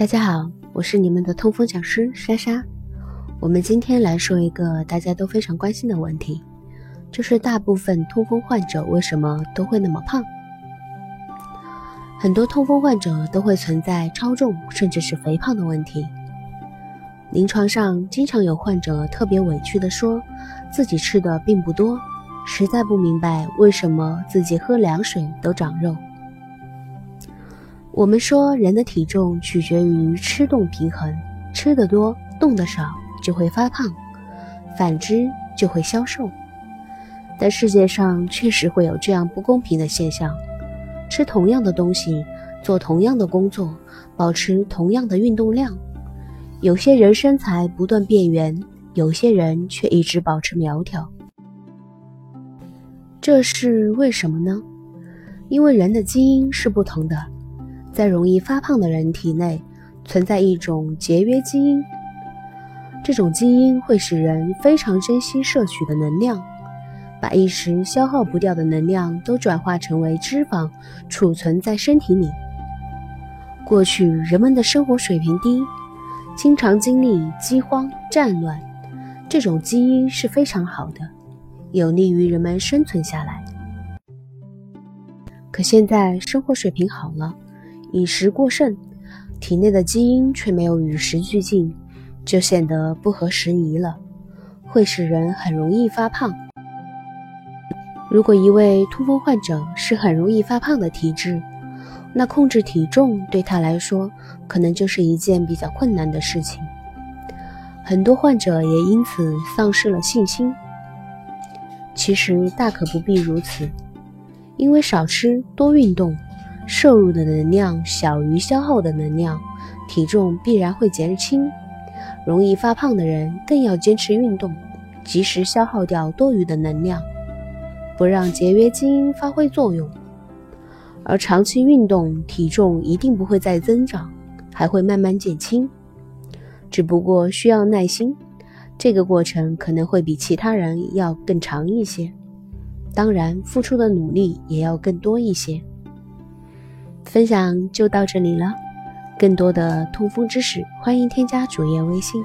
大家好，我是你们的痛风讲师莎莎。我们今天来说一个大家都非常关心的问题，就是大部分痛风患者为什么都会那么胖？很多痛风患者都会存在超重甚至是肥胖的问题。临床上经常有患者特别委屈地说，自己吃的并不多，实在不明白为什么自己喝凉水都长肉。我们说，人的体重取决于吃动平衡，吃得多、动得少就会发胖，反之就会消瘦。但世界上确实会有这样不公平的现象：吃同样的东西，做同样的工作，保持同样的运动量，有些人身材不断变圆，有些人却一直保持苗条。这是为什么呢？因为人的基因是不同的。在容易发胖的人体内存在一种节约基因，这种基因会使人非常珍惜摄取的能量，把一时消耗不掉的能量都转化成为脂肪储存在身体里。过去人们的生活水平低，经常经历饥荒、战乱，这种基因是非常好的，有利于人们生存下来。可现在生活水平好了。饮食过剩，体内的基因却没有与时俱进，就显得不合时宜了，会使人很容易发胖。如果一位痛风患者是很容易发胖的体质，那控制体重对他来说可能就是一件比较困难的事情。很多患者也因此丧失了信心。其实大可不必如此，因为少吃多运动。摄入的能量小于消耗的能量，体重必然会减轻。容易发胖的人更要坚持运动，及时消耗掉多余的能量，不让节约基因发挥作用。而长期运动，体重一定不会再增长，还会慢慢减轻，只不过需要耐心，这个过程可能会比其他人要更长一些。当然，付出的努力也要更多一些。分享就到这里了，更多的痛风知识，欢迎添加主页微信。